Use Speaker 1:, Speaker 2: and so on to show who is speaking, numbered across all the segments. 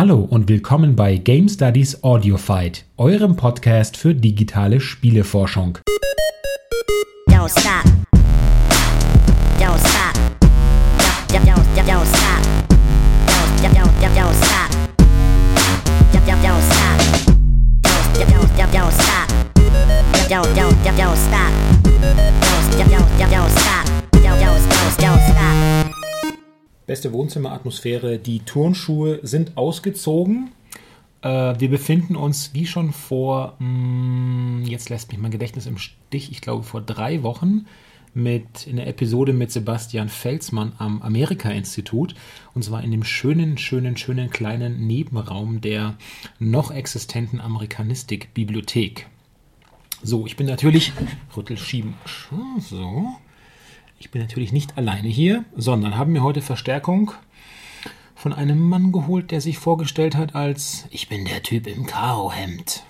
Speaker 1: Hallo und willkommen bei Game Studies Audio Fight, eurem Podcast für digitale Spieleforschung. Beste Wohnzimmeratmosphäre. Die Turnschuhe sind ausgezogen. Äh, wir befinden uns, wie schon vor, mh, mm, jetzt lässt mich mein Gedächtnis im Stich, ich glaube vor drei Wochen, mit in der Episode mit Sebastian Felsmann am Amerika-Institut. Und zwar in dem schönen, schönen, schönen kleinen Nebenraum der noch existenten Amerikanistik-Bibliothek. So, ich bin natürlich. Rüttelschieben. So. Ich bin natürlich nicht alleine hier, sondern habe mir heute Verstärkung von einem Mann geholt, der sich vorgestellt hat als Ich bin der Typ im Karohemd.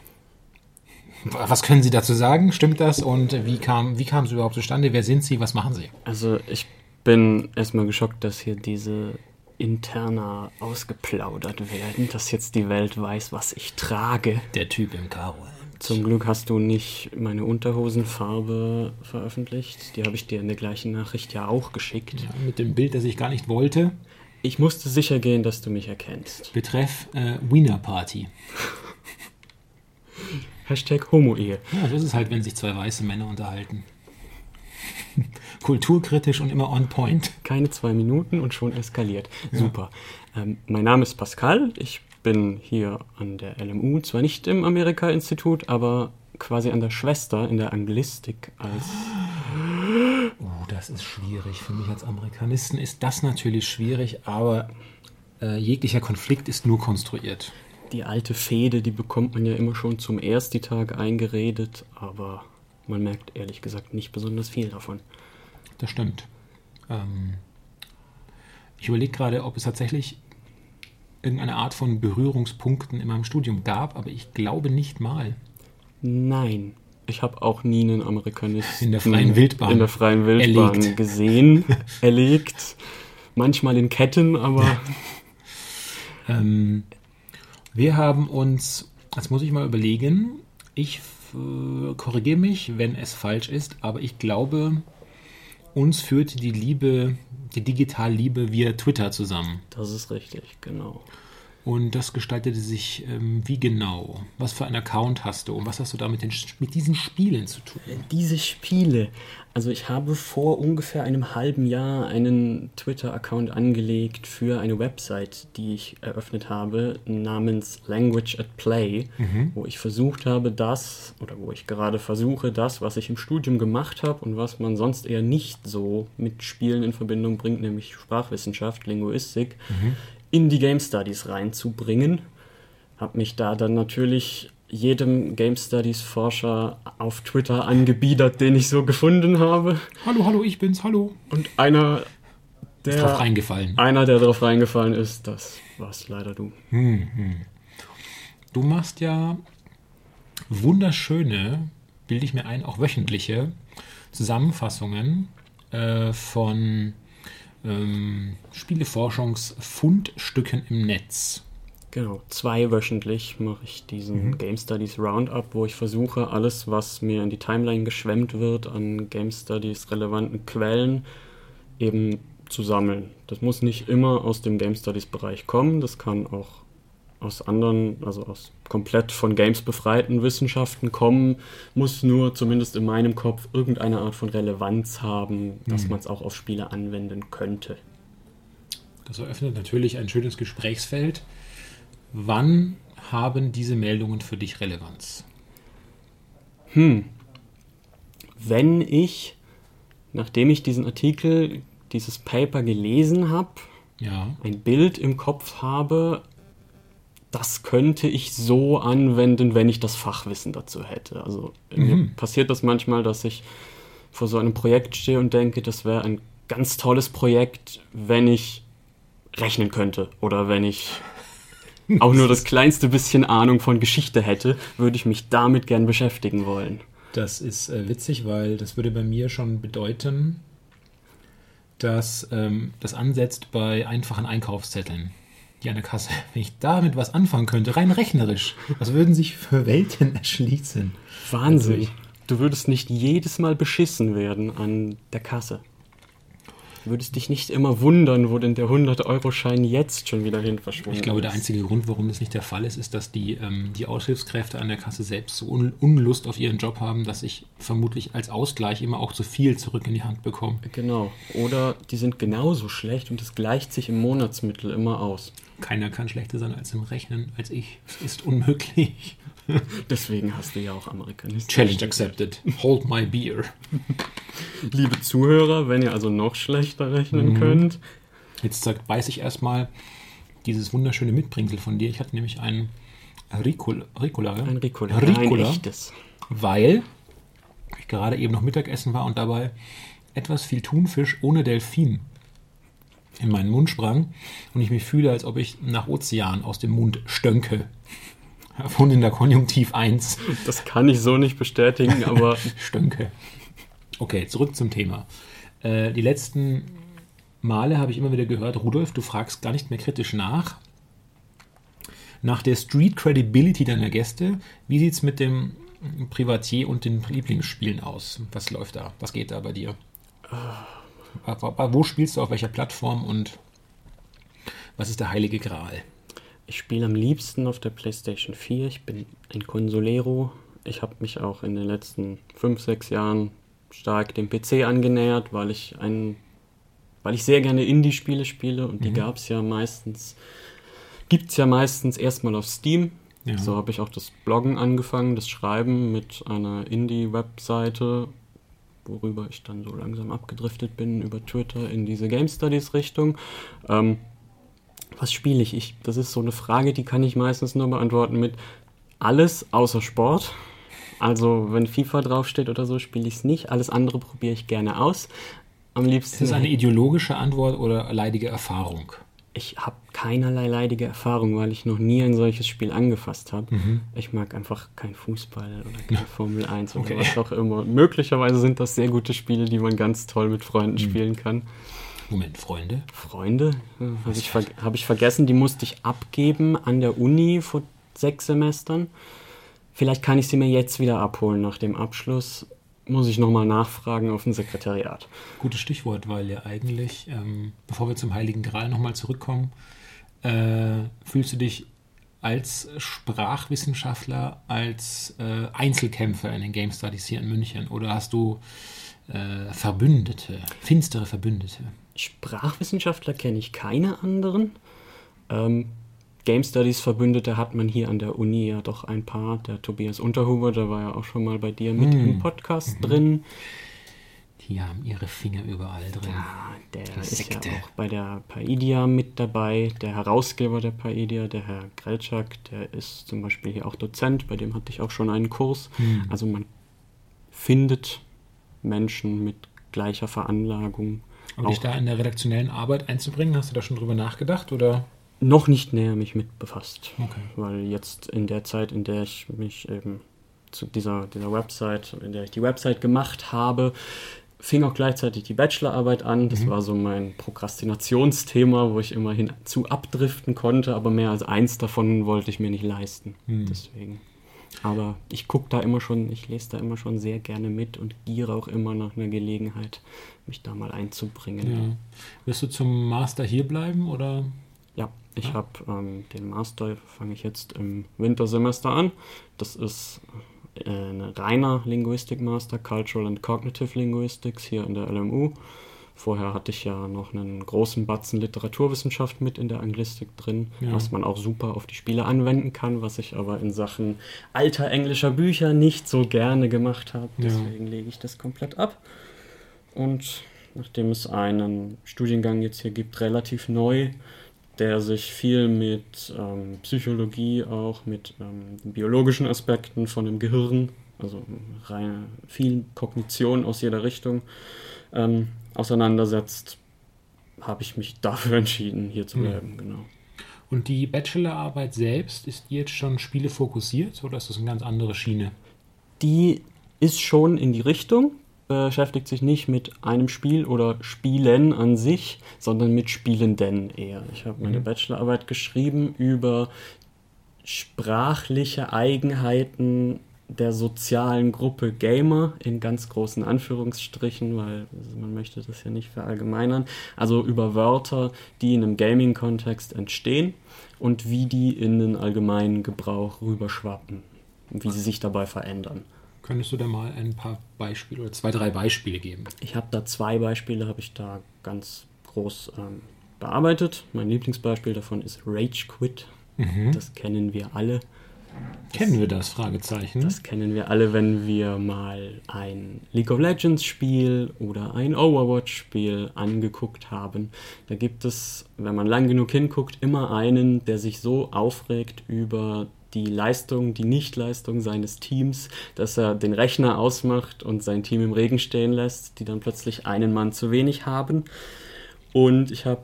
Speaker 1: Was können Sie dazu sagen? Stimmt das? Und wie kam, wie kam es überhaupt zustande? Wer sind Sie? Was machen Sie?
Speaker 2: Also ich bin erstmal geschockt, dass hier diese interner ausgeplaudert werden, dass jetzt die Welt weiß, was ich trage.
Speaker 1: Der Typ im Karohemd.
Speaker 2: Zum Glück hast du nicht meine Unterhosenfarbe veröffentlicht. Die habe ich dir in der gleichen Nachricht ja auch geschickt. Ja,
Speaker 1: mit dem Bild, das ich gar nicht wollte.
Speaker 2: Ich musste sicher gehen, dass du mich erkennst.
Speaker 1: Betreff äh, Wiener Party.
Speaker 2: Hashtag Homo-Ehe.
Speaker 1: Ja, so ist es halt, wenn sich zwei weiße Männer unterhalten. Kulturkritisch und immer on point.
Speaker 2: Keine zwei Minuten und schon eskaliert. Ja. Super. Ähm, mein Name ist Pascal. Ich bin hier an der LMU, zwar nicht im Amerika-Institut, aber quasi an der Schwester in der Anglistik als.
Speaker 1: Oh, das ist schwierig. Für mich als Amerikanisten ist das natürlich schwierig, aber äh, jeglicher Konflikt ist nur konstruiert.
Speaker 2: Die alte Fehde, die bekommt man ja immer schon zum Erstitag eingeredet, aber man merkt ehrlich gesagt nicht besonders viel davon.
Speaker 1: Das stimmt. Ähm, ich überlege gerade, ob es tatsächlich irgendeine Art von Berührungspunkten in meinem Studium gab, aber ich glaube nicht mal.
Speaker 2: Nein. Ich habe auch nie einen Amerikanisten
Speaker 1: in der freien Wildbahn,
Speaker 2: in der freien Wildbahn erlegt. gesehen, erlegt. Manchmal in Ketten, aber.
Speaker 1: ähm, wir haben uns, das muss ich mal überlegen, ich äh, korrigiere mich, wenn es falsch ist, aber ich glaube, uns führte die Liebe, die Digitalliebe via Twitter zusammen.
Speaker 2: Das ist richtig, genau.
Speaker 1: Und das gestaltete sich ähm, wie genau? Was für einen Account hast du und was hast du da mit, den, mit diesen Spielen zu tun?
Speaker 2: Diese Spiele. Also ich habe vor ungefähr einem halben Jahr einen Twitter-Account angelegt für eine Website, die ich eröffnet habe, namens Language at Play, mhm. wo ich versucht habe, das, oder wo ich gerade versuche, das, was ich im Studium gemacht habe und was man sonst eher nicht so mit Spielen in Verbindung bringt, nämlich Sprachwissenschaft, Linguistik, mhm in die Game Studies reinzubringen. Habe mich da dann natürlich jedem Game Studies Forscher auf Twitter angebiedert, den ich so gefunden habe.
Speaker 1: Hallo, hallo, ich bin's, hallo.
Speaker 2: Und einer,
Speaker 1: der ist drauf reingefallen.
Speaker 2: Einer, der drauf reingefallen ist, das war's leider du. Hm, hm.
Speaker 1: Du machst ja wunderschöne, bilde ich mir ein, auch wöchentliche Zusammenfassungen äh, von ähm, Spieleforschungsfundstücken im Netz.
Speaker 2: Genau, zweiwöchentlich mache ich diesen mhm. Game Studies Roundup, wo ich versuche, alles, was mir in die Timeline geschwemmt wird, an Game Studies relevanten Quellen eben zu sammeln. Das muss nicht immer aus dem Game Studies Bereich kommen, das kann auch aus anderen, also aus komplett von Games befreiten Wissenschaften kommen, muss nur zumindest in meinem Kopf irgendeine Art von Relevanz haben, dass mhm. man es auch auf Spiele anwenden könnte.
Speaker 1: Das eröffnet natürlich ein schönes Gesprächsfeld. Wann haben diese Meldungen für dich Relevanz?
Speaker 2: Hm. Wenn ich, nachdem ich diesen Artikel, dieses Paper gelesen habe, ja. ein Bild im Kopf habe, das könnte ich so anwenden, wenn ich das Fachwissen dazu hätte. Also mhm. mir passiert das manchmal, dass ich vor so einem Projekt stehe und denke, das wäre ein ganz tolles Projekt, wenn ich rechnen könnte oder wenn ich auch nur das kleinste bisschen Ahnung von Geschichte hätte, würde ich mich damit gern beschäftigen wollen.
Speaker 1: Das ist äh, witzig, weil das würde bei mir schon bedeuten, dass ähm, das ansetzt bei einfachen Einkaufszetteln. Die an der Kasse, wenn ich damit was anfangen könnte, rein rechnerisch, was würden sich für Welten erschließen?
Speaker 2: Wahnsinn. Du würdest nicht jedes Mal beschissen werden an der Kasse. Du würdest dich nicht immer wundern, wo denn der 100-Euro-Schein jetzt schon wieder hin verschwunden ist.
Speaker 1: Ich glaube, der einzige Grund, warum das nicht der Fall ist, ist, dass die, ähm, die Aushilfskräfte an der Kasse selbst so Un Unlust auf ihren Job haben, dass ich vermutlich als Ausgleich immer auch zu viel zurück in die Hand bekomme.
Speaker 2: Genau. Oder die sind genauso schlecht und es gleicht sich im Monatsmittel immer aus.
Speaker 1: Keiner kann schlechter sein als im Rechnen als ich. Es ist unmöglich.
Speaker 2: Deswegen hast du ja auch Amerikanisten.
Speaker 1: Challenge accepted. Hold my beer.
Speaker 2: Liebe Zuhörer, wenn ihr also noch schlechter rechnen mhm. könnt.
Speaker 1: Jetzt sagt, weiß ich erstmal dieses wunderschöne Mitbringsel von dir. Ich hatte nämlich einen Ricola. Ricola
Speaker 2: ein Ricola.
Speaker 1: Ricola. Ein echtes. Weil ich gerade eben noch Mittagessen war und dabei etwas viel Thunfisch ohne Delfin in meinen Mund sprang und ich mich fühle, als ob ich nach Ozean aus dem Mund stönke. Erfunden in der Konjunktiv 1.
Speaker 2: Das kann ich so nicht bestätigen, aber.
Speaker 1: Stönke. Okay, zurück zum Thema. Äh, die letzten Male habe ich immer wieder gehört, Rudolf, du fragst gar nicht mehr kritisch nach. Nach der Street Credibility deiner Gäste, wie sieht es mit dem Privatier und den Lieblingsspielen aus? Was läuft da? Was geht da bei dir? Wo spielst du auf welcher Plattform und was ist der heilige Gral?
Speaker 2: Ich spiele am liebsten auf der PlayStation 4. Ich bin ein Consolero. Ich habe mich auch in den letzten 5, 6 Jahren stark dem PC angenähert, weil ich ein, weil ich sehr gerne Indie-Spiele spiele und mhm. die gab es ja meistens, gibt es ja meistens erstmal auf Steam. Ja. So habe ich auch das Bloggen angefangen, das Schreiben mit einer Indie-Webseite, worüber ich dann so langsam abgedriftet bin über Twitter in diese Game Studies-Richtung. Ähm, was spiele ich? ich? Das ist so eine Frage, die kann ich meistens nur beantworten mit alles außer Sport. Also wenn FIFA draufsteht oder so, spiele ich es nicht. Alles andere probiere ich gerne aus.
Speaker 1: Am liebsten. Ist das eine ideologische Antwort oder leidige Erfahrung?
Speaker 2: Ich habe keinerlei leidige Erfahrung, weil ich noch nie ein solches Spiel angefasst habe. Mhm. Ich mag einfach kein Fußball oder keine. Formel 1 oder okay. was auch immer. Möglicherweise sind das sehr gute Spiele, die man ganz toll mit Freunden mhm. spielen kann.
Speaker 1: Moment, Freunde?
Speaker 2: Freunde? Habe ich, ver hab ich vergessen, die musste ich abgeben an der Uni vor sechs Semestern. Vielleicht kann ich sie mir jetzt wieder abholen nach dem Abschluss. Muss ich nochmal nachfragen auf dem Sekretariat.
Speaker 1: Gutes Stichwort, weil ja eigentlich, ähm, bevor wir zum Heiligen Gral nochmal zurückkommen, äh, fühlst du dich als Sprachwissenschaftler, als äh, Einzelkämpfer in den Game Studies hier in München? Oder hast du äh, Verbündete, finstere Verbündete?
Speaker 2: Sprachwissenschaftler kenne ich keine anderen. Ähm, Game Studies Verbündete hat man hier an der Uni ja doch ein paar. Der Tobias Unterhuber, der war ja auch schon mal bei dir mit hm. im Podcast mhm. drin.
Speaker 1: Die haben ihre Finger überall drin.
Speaker 2: Ja, der ist ja auch bei der Paidia mit dabei. Der Herausgeber der Paidia, der Herr Grelczak, der ist zum Beispiel hier auch Dozent. Bei dem hatte ich auch schon einen Kurs. Hm. Also man findet Menschen mit gleicher Veranlagung
Speaker 1: und dich da in der redaktionellen Arbeit einzubringen, hast du da schon drüber nachgedacht oder?
Speaker 2: Noch nicht näher mich mit befasst. Okay. Weil jetzt in der Zeit, in der ich mich eben zu dieser, dieser Website, in der ich die Website gemacht habe, fing auch gleichzeitig die Bachelorarbeit an. Das mhm. war so mein Prokrastinationsthema, wo ich immerhin zu abdriften konnte, aber mehr als eins davon wollte ich mir nicht leisten. Mhm. Deswegen. Aber ich gucke da immer schon, ich lese da immer schon sehr gerne mit und giere auch immer nach einer Gelegenheit, mich da mal einzubringen. Ja.
Speaker 1: Wirst du zum Master hier bleiben oder?
Speaker 2: Ja, ich ja. habe ähm, den Master, fange ich jetzt im Wintersemester an. Das ist äh, ein reiner Linguistik-Master, Cultural and Cognitive Linguistics hier an der LMU. Vorher hatte ich ja noch einen großen Batzen Literaturwissenschaft mit in der Anglistik drin, ja. was man auch super auf die Spiele anwenden kann, was ich aber in Sachen alter englischer Bücher nicht so gerne gemacht habe. Deswegen ja. lege ich das komplett ab. Und nachdem es einen Studiengang jetzt hier gibt, relativ neu, der sich viel mit ähm, Psychologie, auch mit ähm, biologischen Aspekten von dem Gehirn, also rein, viel Kognition aus jeder Richtung, ähm, auseinandersetzt, habe ich mich dafür entschieden, hier zu bleiben. Mhm. Genau.
Speaker 1: Und die Bachelorarbeit selbst, ist die jetzt schon spielefokussiert oder ist das eine ganz andere Schiene?
Speaker 2: Die ist schon in die Richtung. beschäftigt sich nicht mit einem Spiel oder Spielen an sich, sondern mit Spielenden eher. Ich habe meine mhm. Bachelorarbeit geschrieben über sprachliche Eigenheiten der sozialen Gruppe Gamer in ganz großen Anführungsstrichen, weil man möchte das ja nicht verallgemeinern. Also über Wörter, die in einem Gaming-Kontext entstehen und wie die in den allgemeinen Gebrauch rüberschwappen, wie sie sich dabei verändern.
Speaker 1: Könntest du da mal ein paar Beispiele oder zwei, drei Beispiele geben?
Speaker 2: Ich habe da zwei Beispiele, habe ich da ganz groß ähm, bearbeitet. Mein Lieblingsbeispiel davon ist Rage Quit. Mhm. Das kennen wir alle.
Speaker 1: Kennen wir das? Fragezeichen.
Speaker 2: Das kennen wir alle, wenn wir mal ein League of Legends Spiel oder ein Overwatch Spiel angeguckt haben. Da gibt es, wenn man lang genug hinguckt, immer einen, der sich so aufregt über die Leistung, die Nichtleistung seines Teams, dass er den Rechner ausmacht und sein Team im Regen stehen lässt, die dann plötzlich einen Mann zu wenig haben. Und ich habe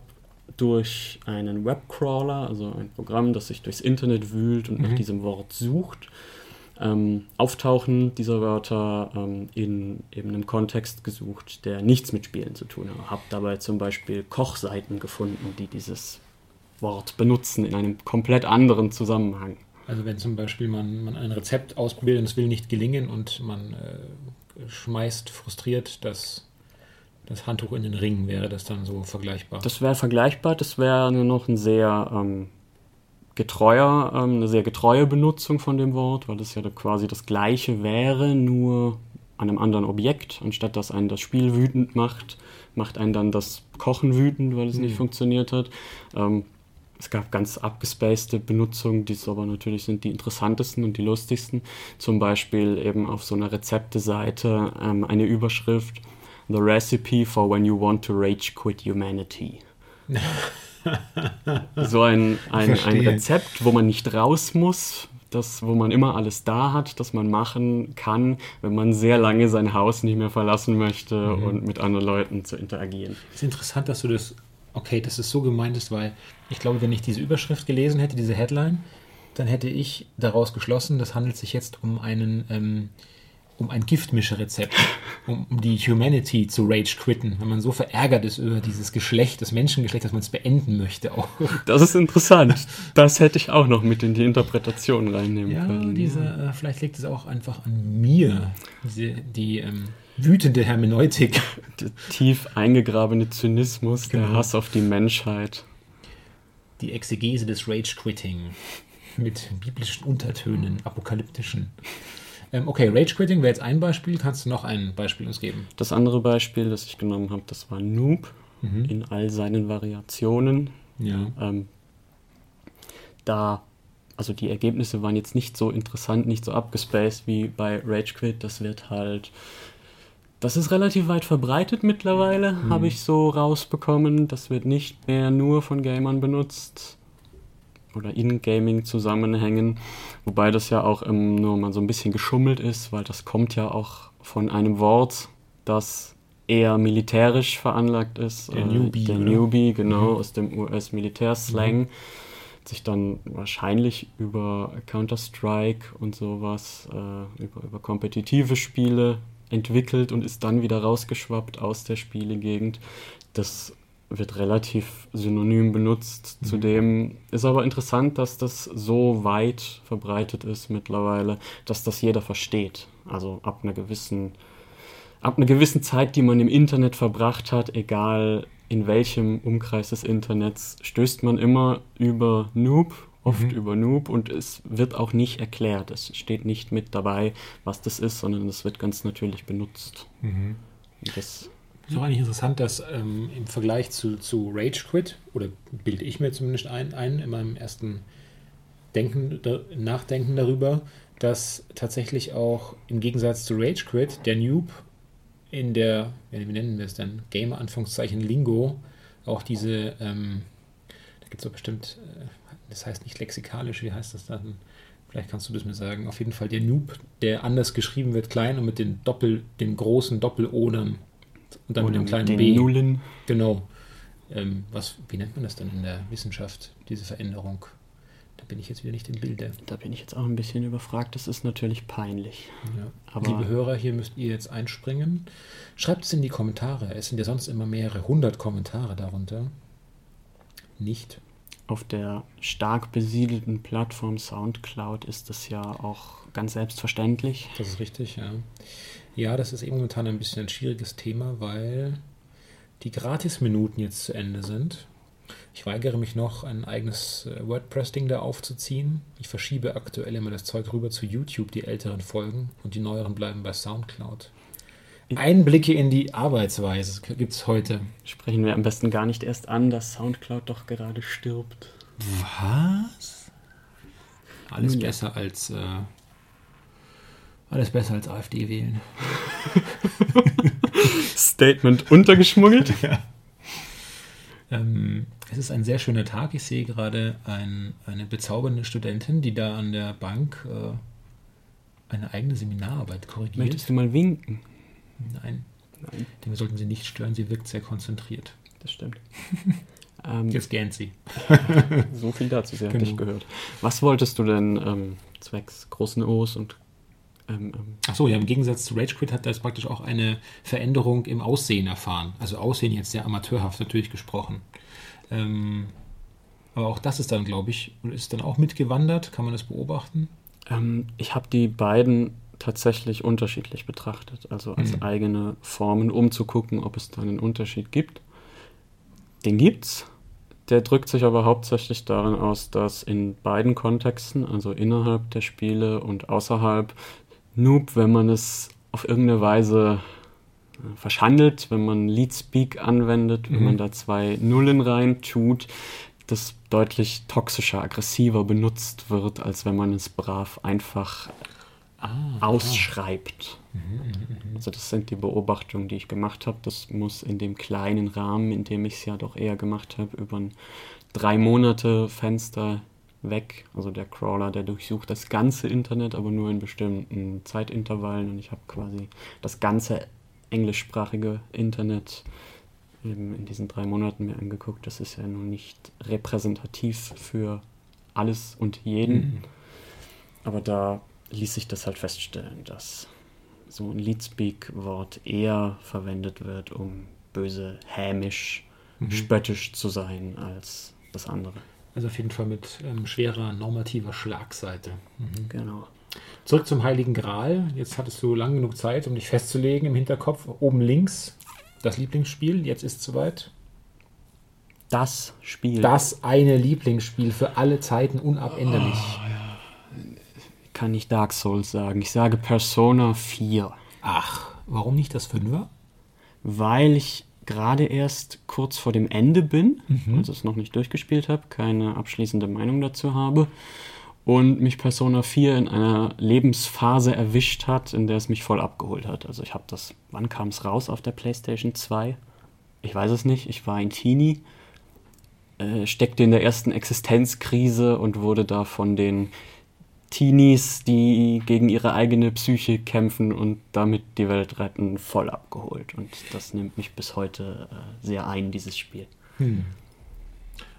Speaker 2: durch einen Webcrawler, also ein Programm, das sich durchs Internet wühlt und mhm. nach diesem Wort sucht, ähm, Auftauchen dieser Wörter ähm, in eben einem Kontext gesucht, der nichts mit Spielen zu tun hat. Habe dabei zum Beispiel Kochseiten gefunden, die dieses Wort benutzen in einem komplett anderen Zusammenhang.
Speaker 1: Also wenn zum Beispiel man, man ein Rezept ausprobiert und es will nicht gelingen und man äh, schmeißt frustriert das das Handtuch in den Ring, wäre das dann so vergleichbar?
Speaker 2: Das wäre vergleichbar, das wäre noch ein sehr ähm, getreuer, ähm, eine sehr getreue Benutzung von dem Wort, weil das ja quasi das gleiche wäre, nur an einem anderen Objekt. Anstatt dass einen das Spiel wütend macht, macht einen dann das Kochen wütend, weil es mhm. nicht funktioniert hat. Ähm, es gab ganz abgespacede Benutzungen, die aber natürlich sind die interessantesten und die lustigsten. Zum Beispiel eben auf so einer Rezepteseite ähm, eine Überschrift The Recipe for When You Want to Rage Quit Humanity. so ein, ein, ein Rezept, wo man nicht raus muss, das, wo man immer alles da hat, das man machen kann, wenn man sehr lange sein Haus nicht mehr verlassen möchte mhm. und mit anderen Leuten zu interagieren.
Speaker 1: Es ist interessant, dass du das, okay, dass es so gemeint ist, weil ich glaube, wenn ich diese Überschrift gelesen hätte, diese Headline, dann hätte ich daraus geschlossen, das handelt sich jetzt um einen ähm, um ein Giftmischerrezept, um, um die Humanity zu rage quitten, wenn man so verärgert ist über dieses Geschlecht, das Menschengeschlecht, dass man es beenden möchte auch.
Speaker 2: Das ist interessant. Das hätte ich auch noch mit in die Interpretation reinnehmen
Speaker 1: ja,
Speaker 2: können.
Speaker 1: Diese, äh, vielleicht liegt es auch einfach an mir, diese, die ähm, wütende Hermeneutik.
Speaker 2: Der tief eingegrabene Zynismus, genau. der Hass auf die Menschheit.
Speaker 1: Die Exegese des Rage-Quitting mit biblischen Untertönen, apokalyptischen. Ähm, okay, Rage Quitting wäre jetzt ein Beispiel. Kannst du noch ein Beispiel uns geben?
Speaker 2: Das andere Beispiel, das ich genommen habe, das war Noob mhm. in all seinen Variationen.
Speaker 1: Ja.
Speaker 2: Ähm, da, also die Ergebnisse waren jetzt nicht so interessant, nicht so abgespaced wie bei Rage Quit. Das wird halt das ist relativ weit verbreitet mittlerweile, mhm. habe ich so rausbekommen. Das wird nicht mehr nur von Gamern benutzt oder in Gaming-Zusammenhängen, wobei das ja auch ähm, nur mal so ein bisschen geschummelt ist, weil das kommt ja auch von einem Wort, das eher militärisch veranlagt ist.
Speaker 1: Der äh, Newbie.
Speaker 2: Der oder? Newbie, genau, mhm. aus dem US-Militärslang. Mhm. Sich dann wahrscheinlich über Counter-Strike und sowas, äh, über, über kompetitive Spiele entwickelt und ist dann wieder rausgeschwappt aus der Spielegegend. Das wird relativ synonym benutzt. Mhm. Zudem ist aber interessant, dass das so weit verbreitet ist mittlerweile, dass das jeder versteht. Also ab einer gewissen, ab einer gewissen Zeit, die man im Internet verbracht hat, egal in welchem Umkreis des Internets, stößt man immer über Noob, oft mhm. über Noob und es wird auch nicht erklärt. Es steht nicht mit dabei, was das ist, sondern es wird ganz natürlich benutzt.
Speaker 1: Mhm. Das ist auch eigentlich interessant, dass ähm, im Vergleich zu, zu Rage Quit, oder bilde ich mir zumindest ein, ein in meinem ersten Denken, Nachdenken darüber, dass tatsächlich auch im Gegensatz zu Rage Quit der Noob in der, wie nennen wir es denn, Gamer Anführungszeichen Lingo, auch diese, ähm, da gibt es doch bestimmt, äh, das heißt nicht lexikalisch, wie heißt das dann? Vielleicht kannst du das mir sagen. Auf jeden Fall der Noob, der anders geschrieben wird, klein und mit den Doppel, dem großen Doppel-Odern und dann Oder mit dem kleinen B.
Speaker 2: Nullen.
Speaker 1: Genau. Ähm, was, wie nennt man das dann in der Wissenschaft, diese Veränderung? Da bin ich jetzt wieder nicht im Bilde.
Speaker 2: Da bin ich jetzt auch ein bisschen überfragt. Das ist natürlich peinlich.
Speaker 1: Ja. Liebe Hörer, hier müsst ihr jetzt einspringen. Schreibt es in die Kommentare. Es sind ja sonst immer mehrere hundert Kommentare darunter. Nicht.
Speaker 2: Auf der stark besiedelten Plattform SoundCloud ist das ja auch ganz selbstverständlich.
Speaker 1: Das ist richtig, ja. Ja, das ist eben momentan ein bisschen ein schwieriges Thema, weil die Gratis-Minuten jetzt zu Ende sind. Ich weigere mich noch, ein eigenes äh, WordPress-Ding da aufzuziehen. Ich verschiebe aktuell immer das Zeug rüber zu YouTube, die älteren Folgen, und die neueren bleiben bei SoundCloud. Einblicke in die Arbeitsweise gibt es heute.
Speaker 2: Sprechen wir am besten gar nicht erst an, dass SoundCloud doch gerade stirbt.
Speaker 1: Was? Alles Nun, besser ja. als äh, alles besser als AfD wählen.
Speaker 2: Statement untergeschmuggelt. Ja.
Speaker 1: Ähm, es ist ein sehr schöner Tag. Ich sehe gerade ein, eine bezaubernde Studentin, die da an der Bank äh, eine eigene Seminararbeit korrigiert.
Speaker 2: Möchtest du mal winken?
Speaker 1: Nein. Nein. wir sollten sie nicht stören. Sie wirkt sehr konzentriert.
Speaker 2: Das stimmt.
Speaker 1: ähm, Jetzt gähnt sie.
Speaker 2: so viel dazu, sie hat genau. gehört. Was wolltest du denn ähm, zwecks großen O's und
Speaker 1: ähm, ähm, Achso, ja, im Gegensatz zu Rage Quit hat das praktisch auch eine Veränderung im Aussehen erfahren. Also Aussehen jetzt sehr amateurhaft natürlich gesprochen. Ähm, aber auch das ist dann, glaube ich, ist dann auch mitgewandert. Kann man das beobachten?
Speaker 2: Ähm, ich habe die beiden tatsächlich unterschiedlich betrachtet, also als mhm. eigene Formen, um zu gucken, ob es da einen Unterschied gibt. Den gibt's. Der drückt sich aber hauptsächlich darin aus, dass in beiden Kontexten, also innerhalb der Spiele und außerhalb, Noob, wenn man es auf irgendeine Weise äh, verschandelt, wenn man Leadspeak anwendet, mhm. wenn man da zwei Nullen rein tut, das deutlich toxischer, aggressiver benutzt wird, als wenn man es brav einfach ah, ausschreibt. Mhm, mh, mh. Also das sind die Beobachtungen, die ich gemacht habe. Das muss in dem kleinen Rahmen, in dem ich es ja doch eher gemacht habe, über ein drei Monate Fenster weg. Also der Crawler, der durchsucht das ganze Internet, aber nur in bestimmten Zeitintervallen. Und ich habe quasi das ganze englischsprachige Internet in diesen drei Monaten mir angeguckt. Das ist ja nun nicht repräsentativ für alles und jeden. Mhm. Aber da ließ sich das halt feststellen, dass so ein Leadspeak-Wort eher verwendet wird, um böse, hämisch, mhm. spöttisch zu sein als das andere.
Speaker 1: Also auf jeden Fall mit ähm, schwerer normativer Schlagseite.
Speaker 2: Mhm. Genau.
Speaker 1: Zurück zum Heiligen Gral. Jetzt hattest du lang genug Zeit, um dich festzulegen im Hinterkopf. Oben links das Lieblingsspiel. Jetzt ist es soweit.
Speaker 2: Das Spiel.
Speaker 1: Das eine Lieblingsspiel für alle Zeiten unabänderlich. Oh, ja.
Speaker 2: Kann nicht Dark Souls sagen. Ich sage Persona 4.
Speaker 1: Ach, warum nicht das Fünfer?
Speaker 2: Weil ich gerade erst kurz vor dem Ende bin, mhm. also es noch nicht durchgespielt habe, keine abschließende Meinung dazu habe und mich Persona 4 in einer Lebensphase erwischt hat, in der es mich voll abgeholt hat. Also ich habe das, wann kam es raus auf der PlayStation 2? Ich weiß es nicht, ich war ein Teenie, äh, steckte in der ersten Existenzkrise und wurde da von den Teenies, die gegen ihre eigene Psyche kämpfen und damit die Welt retten, voll abgeholt. Und das nimmt mich bis heute äh, sehr ein, dieses Spiel. Hm.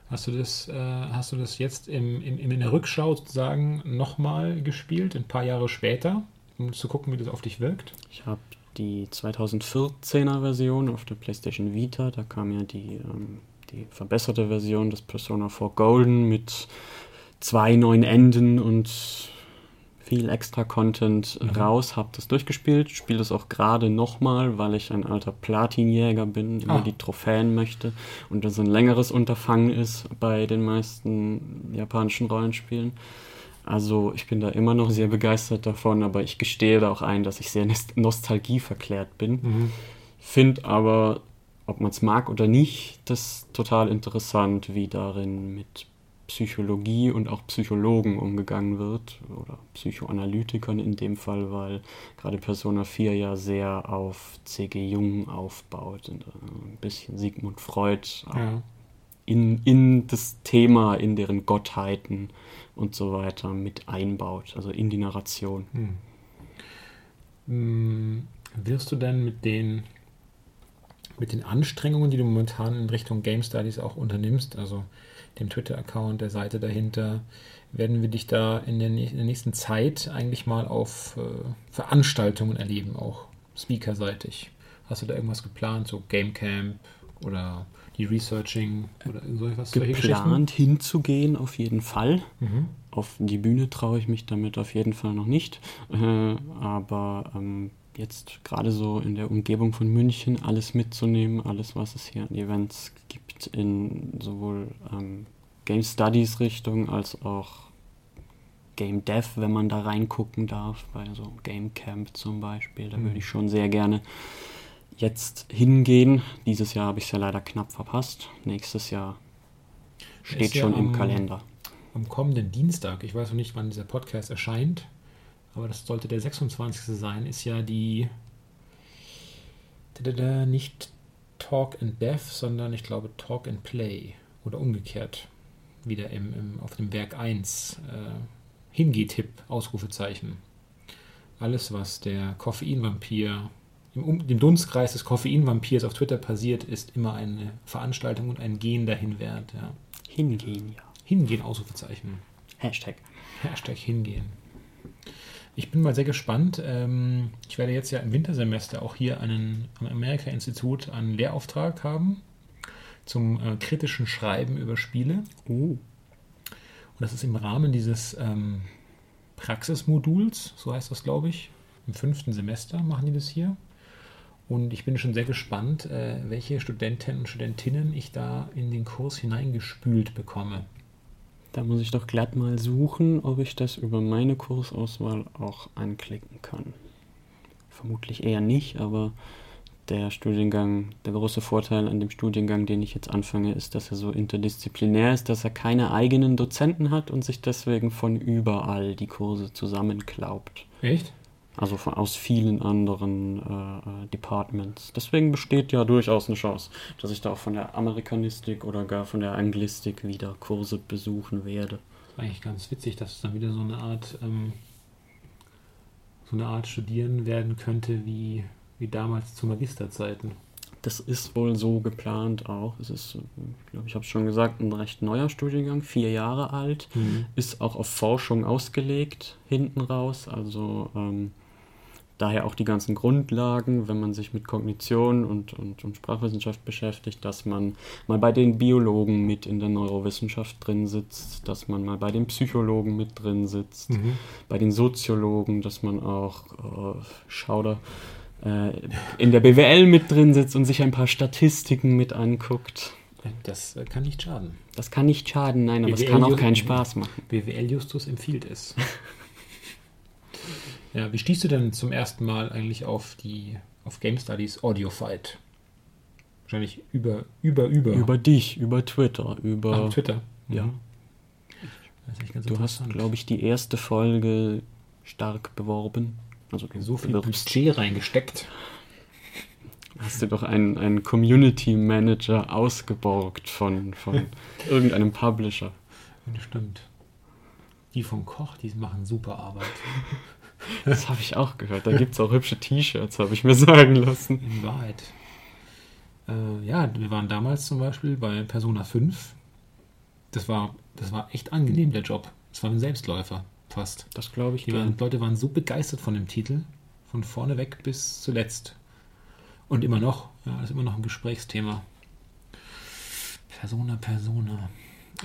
Speaker 1: Hast du das, äh, hast du das jetzt im, im, in der Rückschau sozusagen nochmal gespielt, ein paar Jahre später, um zu gucken, wie das auf dich wirkt?
Speaker 2: Ich habe die 2014er Version auf der PlayStation Vita, da kam ja die, ähm, die verbesserte Version des Persona 4 Golden mit zwei neuen Enden und viel extra Content mhm. raus, habe das durchgespielt, spiele das auch gerade nochmal, weil ich ein alter Platinjäger bin, immer ah. die Trophäen möchte und das ein längeres Unterfangen ist bei den meisten japanischen Rollenspielen. Also ich bin da immer noch sehr begeistert davon, aber ich gestehe da auch ein, dass ich sehr nostalgieverklärt bin. Mhm. Finde aber, ob man es mag oder nicht, das total interessant, wie darin mit Psychologie und auch Psychologen umgegangen wird oder Psychoanalytikern in dem Fall, weil gerade Persona 4 ja sehr auf C.G. Jung aufbaut und äh, ein bisschen Sigmund Freud ja. in, in das Thema, in deren Gottheiten und so weiter mit einbaut, also in die Narration. Hm.
Speaker 1: hm wirst du denn mit den mit den Anstrengungen, die du momentan in Richtung Game Studies auch unternimmst, also dem Twitter-Account, der Seite dahinter, werden wir dich da in der, in der nächsten Zeit eigentlich mal auf äh, Veranstaltungen erleben, auch speakerseitig. Hast du da irgendwas geplant, so Gamecamp oder die Researching oder
Speaker 2: sowas? Geplant hinzugehen auf jeden Fall. Mhm. Auf die Bühne traue ich mich damit auf jeden Fall noch nicht. Äh, aber ähm, jetzt gerade so in der Umgebung von München alles mitzunehmen, alles, was es hier an Events gibt, in sowohl ähm, Game Studies Richtung als auch Game Dev, wenn man da reingucken darf, bei so Game Camp zum Beispiel, da mhm. würde ich schon sehr gerne jetzt hingehen. Dieses Jahr habe ich es ja leider knapp verpasst. Nächstes Jahr steht schon ja im Kalender.
Speaker 1: Am kommenden Dienstag, ich weiß noch nicht, wann dieser Podcast erscheint, aber das sollte der 26. sein, ist ja die nicht Talk and Dev, sondern ich glaube Talk and Play oder umgekehrt wieder im, im auf dem Werk 1 äh, Hingeh-Tipp, Ausrufezeichen. Alles, was der Koffeinvampir im um, dem Dunstkreis des Koffeinvampirs auf Twitter passiert, ist immer eine Veranstaltung und ein Gehen dahin wert. Ja.
Speaker 2: Hingehen, ja.
Speaker 1: Hingehen, Ausrufezeichen.
Speaker 2: Hashtag.
Speaker 1: Hashtag hingehen. Ich bin mal sehr gespannt. Ähm, ich werde jetzt ja im Wintersemester auch hier einen am Amerika-Institut einen Lehrauftrag haben zum äh, kritischen Schreiben über Spiele.
Speaker 2: Oh.
Speaker 1: Und das ist im Rahmen dieses ähm, Praxismoduls, so heißt das, glaube ich. Im fünften Semester machen die das hier. Und ich bin schon sehr gespannt, äh, welche Studenten und Studentinnen ich da in den Kurs hineingespült bekomme.
Speaker 2: Da muss ich doch glatt mal suchen, ob ich das über meine Kursauswahl auch anklicken kann. Vermutlich eher nicht, aber der Studiengang, der große Vorteil an dem Studiengang, den ich jetzt anfange, ist, dass er so interdisziplinär ist, dass er keine eigenen Dozenten hat und sich deswegen von überall die Kurse zusammenklaubt.
Speaker 1: Echt?
Speaker 2: Also von, aus vielen anderen äh, äh, Departments. Deswegen besteht ja durchaus eine Chance, dass ich da auch von der Amerikanistik oder gar von der Anglistik wieder Kurse besuchen werde.
Speaker 1: Eigentlich ganz witzig, dass es dann wieder so eine Art ähm, so eine Art Studieren werden könnte wie wie damals zu Magisterzeiten.
Speaker 2: Das ist wohl so geplant auch. Es ist, ich glaube, ich habe es schon gesagt, ein recht neuer Studiengang, vier Jahre alt, mhm. ist auch auf Forschung ausgelegt hinten raus. Also ähm, daher auch die ganzen Grundlagen, wenn man sich mit Kognition und, und, und, Sprachwissenschaft beschäftigt, dass man mal bei den Biologen mit in der Neurowissenschaft drin sitzt, dass man mal bei den Psychologen mit drin sitzt, mhm. bei den Soziologen, dass man auch äh, Schauder äh, in der BWL mit drin sitzt und sich ein paar Statistiken mit anguckt.
Speaker 1: Das kann nicht schaden.
Speaker 2: Das kann nicht schaden, nein, aber BWL es kann auch keinen Spaß machen.
Speaker 1: BWL Justus empfiehlt es. ja, wie stehst du denn zum ersten Mal eigentlich auf die auf Game Studies Audio Fight? Wahrscheinlich über, über, über.
Speaker 2: Über dich, über Twitter, über.
Speaker 1: Ah, Twitter.
Speaker 2: Ja. Mhm. Du hast, glaube ich, die erste Folge stark beworben.
Speaker 1: Also so viel Budget reingesteckt.
Speaker 2: Hast du doch einen, einen Community Manager ausgeborgt von, von irgendeinem Publisher.
Speaker 1: Stimmt. Die von Koch, die machen super Arbeit.
Speaker 2: Das habe ich auch gehört. Da gibt es auch hübsche T-Shirts, habe ich mir sagen lassen.
Speaker 1: In Wahrheit. Äh, ja, wir waren damals zum Beispiel bei Persona 5. Das war, das war echt angenehm, der Job. Das war ein Selbstläufer fast.
Speaker 2: Das glaube ich.
Speaker 1: Die waren, Leute waren so begeistert von dem Titel, von vorne weg bis zuletzt. Und immer noch, ja, das ist immer noch ein Gesprächsthema. Persona, Persona.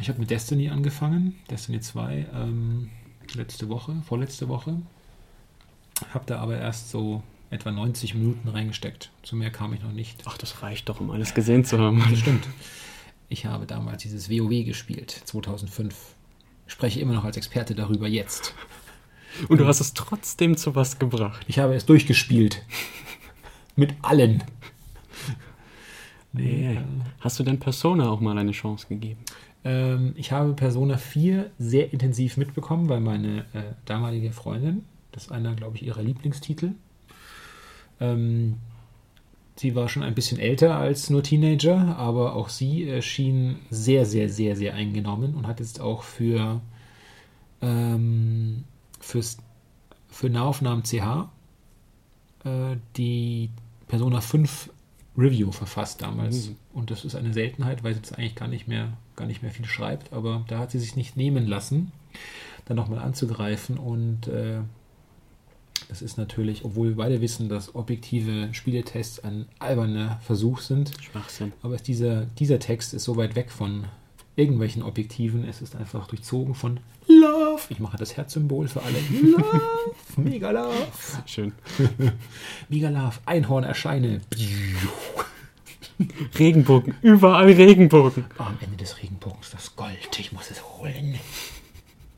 Speaker 1: Ich habe mit Destiny angefangen, Destiny 2, ähm, letzte Woche, vorletzte Woche. Habe da aber erst so etwa 90 Minuten reingesteckt. Zu mehr kam ich noch nicht.
Speaker 2: Ach, das reicht doch, um alles gesehen zu haben.
Speaker 1: Das stimmt. Ich habe damals dieses WoW gespielt, 2005 spreche immer noch als Experte darüber jetzt.
Speaker 2: Und du hast es trotzdem zu was gebracht.
Speaker 1: Ich habe es durchgespielt. Mit allen.
Speaker 2: Nee. Hast du denn Persona auch mal eine Chance gegeben?
Speaker 1: Ähm, ich habe Persona 4 sehr intensiv mitbekommen, weil meine äh, damalige Freundin, das ist einer, glaube ich, ihrer Lieblingstitel, ähm, sie war schon ein bisschen älter als nur Teenager, aber auch sie äh, schien sehr, sehr, sehr, sehr eingenommen und hat jetzt auch für, ähm, fürs, für Nahaufnahmen CH äh, die Persona 5 Review verfasst damals. Mhm. Und das ist eine Seltenheit, weil sie jetzt eigentlich gar nicht mehr, gar nicht mehr viel schreibt. Aber da hat sie sich nicht nehmen lassen, dann nochmal anzugreifen. Und äh, das ist natürlich, obwohl wir beide wissen, dass objektive Spieletests ein alberner Versuch sind.
Speaker 2: Schwachsinn.
Speaker 1: Aber dieser, dieser Text ist so weit weg von irgendwelchen Objektiven. Es ist einfach durchzogen von Love. Ich mache das Herzsymbol für alle. Love. Mega Love.
Speaker 2: Schön.
Speaker 1: Mega Love. Einhorn erscheine.
Speaker 2: Regenbogen. Überall Regenbogen.
Speaker 1: Oh, am Ende des Regenbogens das Gold. Ich muss es holen.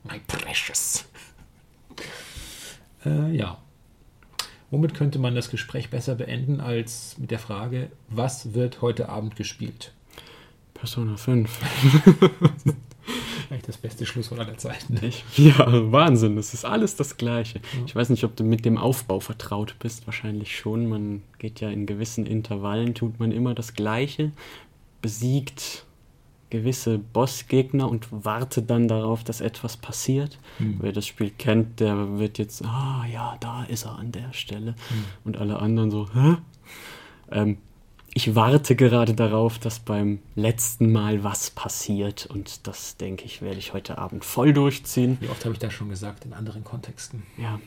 Speaker 1: My precious. Äh, ja. Womit könnte man das Gespräch besser beenden als mit der Frage, was wird heute Abend gespielt?
Speaker 2: Persona 5.
Speaker 1: Eigentlich das beste Schlusswort aller Zeiten.
Speaker 2: Nicht? Ja, Wahnsinn. Es ist alles das Gleiche. Ja. Ich weiß nicht, ob du mit dem Aufbau vertraut bist. Wahrscheinlich schon. Man geht ja in gewissen Intervallen, tut man immer das Gleiche, besiegt gewisse Bossgegner und wartet dann darauf, dass etwas passiert. Mhm. Wer das Spiel kennt, der wird jetzt, ah ja, da ist er an der Stelle. Mhm. Und alle anderen so, hä? Ähm, ich warte gerade darauf, dass beim letzten Mal was passiert und das, denke ich, werde ich heute Abend voll durchziehen.
Speaker 1: Wie oft habe ich das schon gesagt in anderen Kontexten?
Speaker 2: Ja.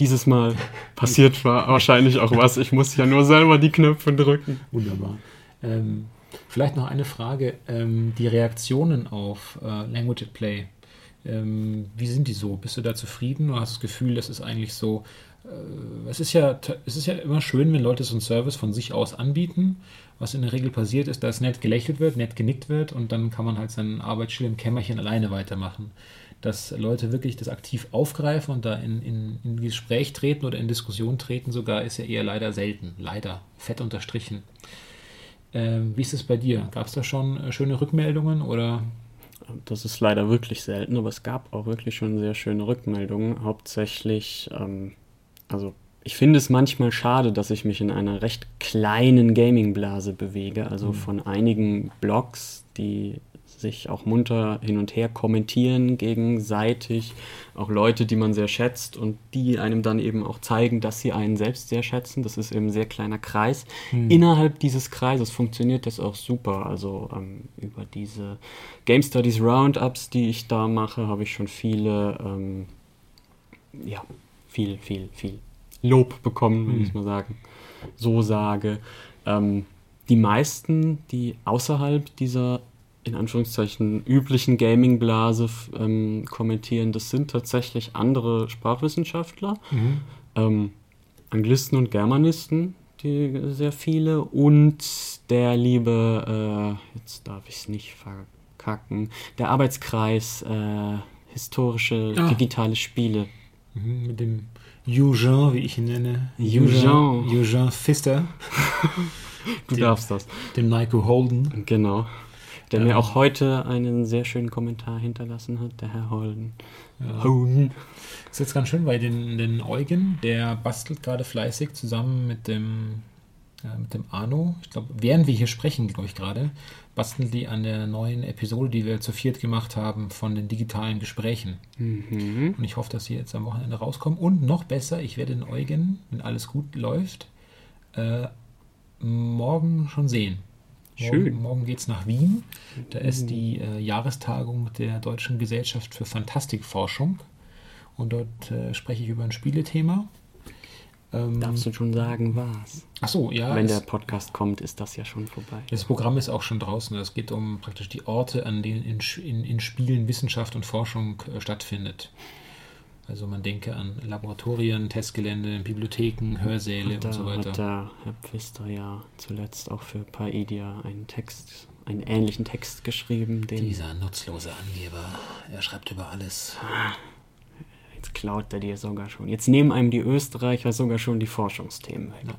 Speaker 2: Dieses Mal passiert wahrscheinlich auch was. Ich muss ja nur selber die Knöpfe drücken.
Speaker 1: Wunderbar. Ähm, vielleicht noch eine Frage. Ähm, die Reaktionen auf äh, Language at Play, ähm, wie sind die so? Bist du da zufrieden oder hast du das Gefühl, das ist eigentlich so äh, es ist ja, es ist ja immer schön, wenn Leute so einen Service von sich aus anbieten. Was in der Regel passiert ist, dass nett gelächelt wird, nett genickt wird und dann kann man halt seinen Arbeitsschil im Kämmerchen alleine weitermachen. Dass Leute wirklich das aktiv aufgreifen und da in, in, in Gespräch treten oder in Diskussion treten, sogar ist ja eher leider selten. Leider. Fett unterstrichen. Ähm, wie ist es bei dir? Gab es da schon äh, schöne Rückmeldungen oder
Speaker 2: das ist leider wirklich selten, aber es gab auch wirklich schon sehr schöne Rückmeldungen. Hauptsächlich ähm, also ich finde es manchmal schade, dass ich mich in einer recht kleinen Gaming-Blase bewege, also mhm. von einigen Blogs, die sich auch munter hin und her kommentieren gegenseitig, auch Leute, die man sehr schätzt und die einem dann eben auch zeigen, dass sie einen selbst sehr schätzen. Das ist eben ein sehr kleiner Kreis. Mhm. Innerhalb dieses Kreises funktioniert das auch super. Also ähm, über diese Game Studies Roundups, die ich da mache, habe ich schon viele ähm, ja, viel, viel, viel Lob bekommen, würde mhm. ich mal sagen. So sage. Ähm, die meisten, die außerhalb dieser in Anführungszeichen üblichen Gaming-Blase ähm, kommentieren, das sind tatsächlich andere Sprachwissenschaftler, mhm. ähm, Anglisten und Germanisten, die sehr viele, und der liebe, äh, jetzt darf ich es nicht verkacken, der Arbeitskreis äh, historische ah. digitale Spiele
Speaker 1: Mhm, mit dem Eugene, wie ich ihn nenne. Eugene. Eugene Pfister.
Speaker 2: du dem, darfst das.
Speaker 1: Dem Nico Holden.
Speaker 2: Genau. Der ja. mir auch heute einen sehr schönen Kommentar hinterlassen hat, der Herr Holden.
Speaker 1: Ja. Holden. Das ist jetzt ganz schön, weil den, den Eugen, der bastelt gerade fleißig zusammen mit dem, äh, mit dem Arno. Ich glaube, während wir hier sprechen, glaube ich gerade, basteln die an der neuen Episode, die wir zu viert gemacht haben, von den digitalen Gesprächen. Mhm. Und ich hoffe, dass sie jetzt am Wochenende rauskommen. Und noch besser, ich werde den Eugen, wenn alles gut läuft, äh, morgen schon sehen. Schön. Morgen, morgen geht es nach Wien. Da ist die äh, Jahrestagung der Deutschen Gesellschaft für Fantastikforschung. Und dort äh, spreche ich über ein Spielethema.
Speaker 2: Ähm, Darfst du schon sagen, was?
Speaker 1: Ach so, ja.
Speaker 2: Wenn der Podcast kommt, ist das ja schon vorbei.
Speaker 1: Das Programm ist auch schon draußen. Es geht um praktisch die Orte, an denen in, in, in Spielen Wissenschaft und Forschung äh, stattfindet. Also man denke an Laboratorien, Testgelände, Bibliotheken, Hörsäle und, da und so weiter.
Speaker 2: Hat der Herr Pfister ja zuletzt auch für Paidia einen Text, einen ähnlichen Text geschrieben.
Speaker 1: Dieser nutzlose Angeber, er schreibt über alles. Ah.
Speaker 2: Jetzt klaut er dir sogar schon. Jetzt nehmen einem die Österreicher sogar schon die Forschungsthemen weg. Ja.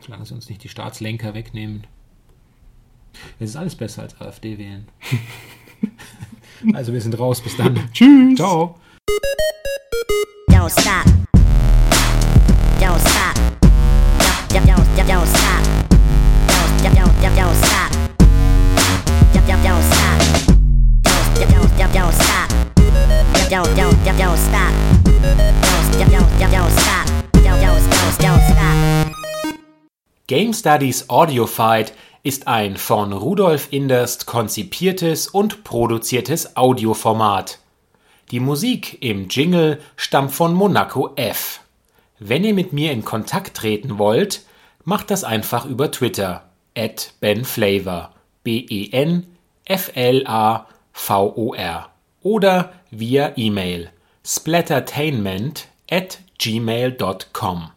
Speaker 1: Solange sie uns nicht die Staatslenker wegnehmen. Es ist alles besser als AfD wählen. also wir sind raus. Bis dann.
Speaker 2: Tschüss.
Speaker 1: Ciao. Game Studies Audiofied ist ein von Rudolf Inderst konzipiertes und produziertes Audioformat. Die Musik im Jingle stammt von Monaco F. Wenn ihr mit mir in Kontakt treten wollt, macht das einfach über Twitter at benflavor B-E-N-F-L-A-V-O-R oder via E-Mail splattertainment at gmail.com.